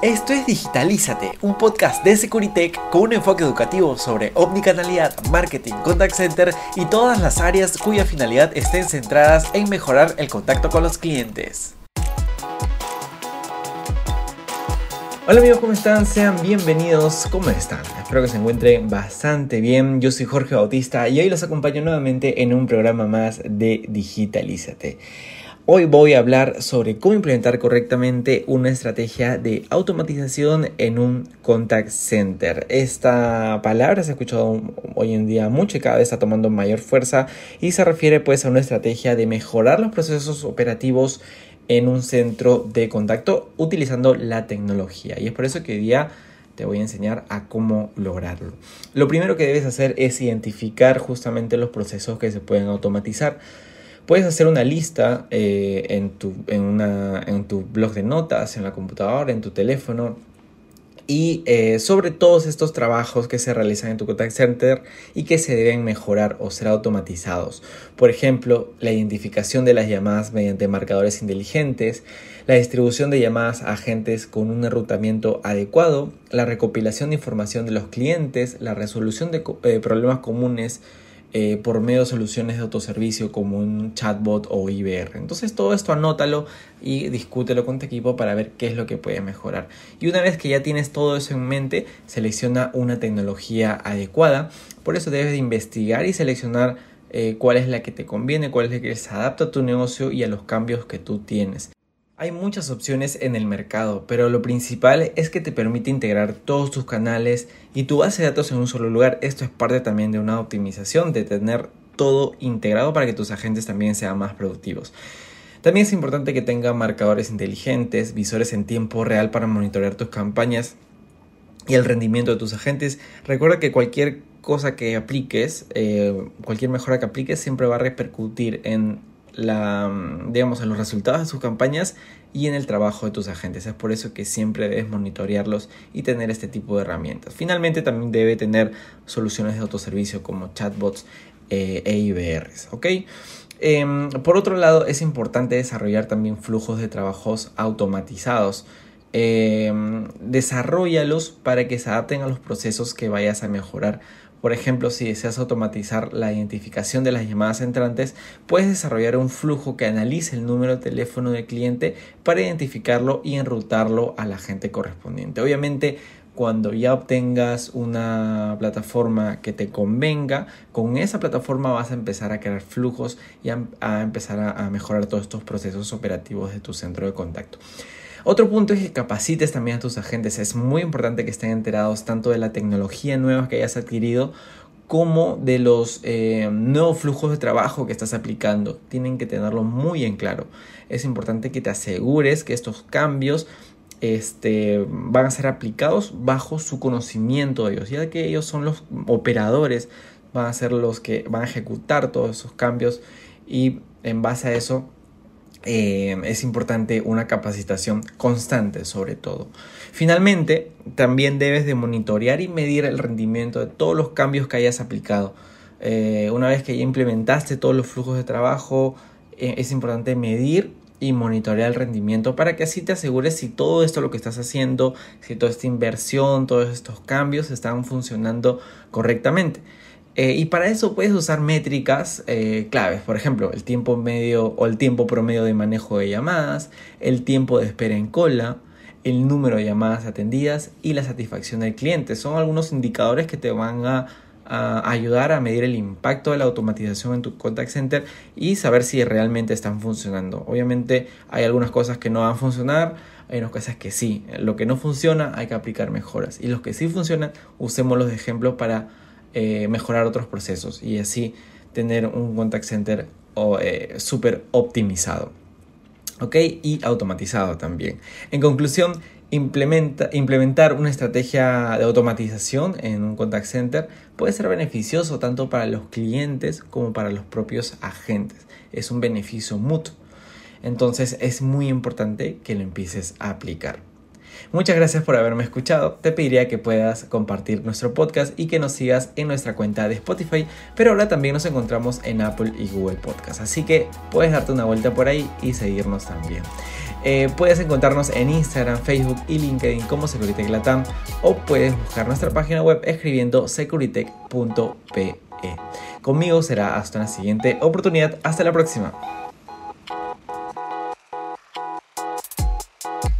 Esto es Digitalízate, un podcast de Securitech con un enfoque educativo sobre omnicanalidad, marketing, contact center y todas las áreas cuya finalidad estén centradas en mejorar el contacto con los clientes. Hola amigos, ¿cómo están? Sean bienvenidos. ¿Cómo están? Espero que se encuentren bastante bien. Yo soy Jorge Bautista y hoy los acompaño nuevamente en un programa más de Digitalízate. Hoy voy a hablar sobre cómo implementar correctamente una estrategia de automatización en un contact center. Esta palabra se ha escuchado hoy en día mucho y cada vez está tomando mayor fuerza y se refiere pues a una estrategia de mejorar los procesos operativos en un centro de contacto utilizando la tecnología. Y es por eso que hoy día te voy a enseñar a cómo lograrlo. Lo primero que debes hacer es identificar justamente los procesos que se pueden automatizar. Puedes hacer una lista eh, en, tu, en, en tu blog de notas, en la computadora, en tu teléfono, y eh, sobre todos estos trabajos que se realizan en tu contact center y que se deben mejorar o ser automatizados. Por ejemplo, la identificación de las llamadas mediante marcadores inteligentes, la distribución de llamadas a agentes con un enrutamiento adecuado, la recopilación de información de los clientes, la resolución de eh, problemas comunes eh, por medio de soluciones de autoservicio como un chatbot o IBR. Entonces todo esto anótalo y discútelo con tu equipo para ver qué es lo que puede mejorar. Y una vez que ya tienes todo eso en mente, selecciona una tecnología adecuada. Por eso debes de investigar y seleccionar eh, cuál es la que te conviene, cuál es la que se adapta a tu negocio y a los cambios que tú tienes. Hay muchas opciones en el mercado, pero lo principal es que te permite integrar todos tus canales y tu base de datos en un solo lugar. Esto es parte también de una optimización, de tener todo integrado para que tus agentes también sean más productivos. También es importante que tenga marcadores inteligentes, visores en tiempo real para monitorear tus campañas y el rendimiento de tus agentes. Recuerda que cualquier cosa que apliques, eh, cualquier mejora que apliques, siempre va a repercutir en la, digamos, en los resultados de sus campañas y en el trabajo de tus agentes. Es por eso que siempre debes monitorearlos y tener este tipo de herramientas. Finalmente también debe tener soluciones de autoservicio como chatbots eh, e IBRs. ¿ok? Em, por otro lado, es importante desarrollar también flujos de trabajos automatizados. Eh, desarrollalos para que se adapten a los procesos que vayas a mejorar por ejemplo, si deseas automatizar la identificación de las llamadas entrantes, puedes desarrollar un flujo que analice el número de teléfono del cliente para identificarlo y enrutarlo a la gente correspondiente. Obviamente, cuando ya obtengas una plataforma que te convenga, con esa plataforma vas a empezar a crear flujos y a, empezar a mejorar todos estos procesos operativos de tu centro de contacto. Otro punto es que capacites también a tus agentes. Es muy importante que estén enterados tanto de la tecnología nueva que hayas adquirido como de los eh, nuevos flujos de trabajo que estás aplicando. Tienen que tenerlo muy en claro. Es importante que te asegures que estos cambios este, van a ser aplicados bajo su conocimiento de ellos, ya que ellos son los operadores, van a ser los que van a ejecutar todos esos cambios y en base a eso eh, es importante una capacitación constante sobre todo. Finalmente, también debes de monitorear y medir el rendimiento de todos los cambios que hayas aplicado. Eh, una vez que ya implementaste todos los flujos de trabajo, eh, es importante medir y monitorear el rendimiento para que así te asegures si todo esto lo que estás haciendo, si toda esta inversión, todos estos cambios están funcionando correctamente. Eh, y para eso puedes usar métricas eh, claves, por ejemplo, el tiempo medio o el tiempo promedio de manejo de llamadas, el tiempo de espera en cola, el número de llamadas atendidas y la satisfacción del cliente. Son algunos indicadores que te van a, ayudar a medir el impacto de la automatización en tu contact center y saber si realmente están funcionando. Obviamente hay algunas cosas que no van a funcionar, hay unas cosas que sí. Lo que no funciona hay que aplicar mejoras y los que sí funcionan usemos los ejemplos para eh, mejorar otros procesos y así tener un contact center eh, súper optimizado. ¿Ok? Y automatizado también. En conclusión, implementa, implementar una estrategia de automatización en un contact center puede ser beneficioso tanto para los clientes como para los propios agentes. Es un beneficio mutuo. Entonces es muy importante que lo empieces a aplicar. Muchas gracias por haberme escuchado. Te pediría que puedas compartir nuestro podcast y que nos sigas en nuestra cuenta de Spotify, pero ahora también nos encontramos en Apple y Google Podcast. Así que puedes darte una vuelta por ahí y seguirnos también. Eh, puedes encontrarnos en Instagram, Facebook y LinkedIn como Securitech Latam o puedes buscar nuestra página web escribiendo securitech.pe. Conmigo será hasta una siguiente oportunidad. Hasta la próxima.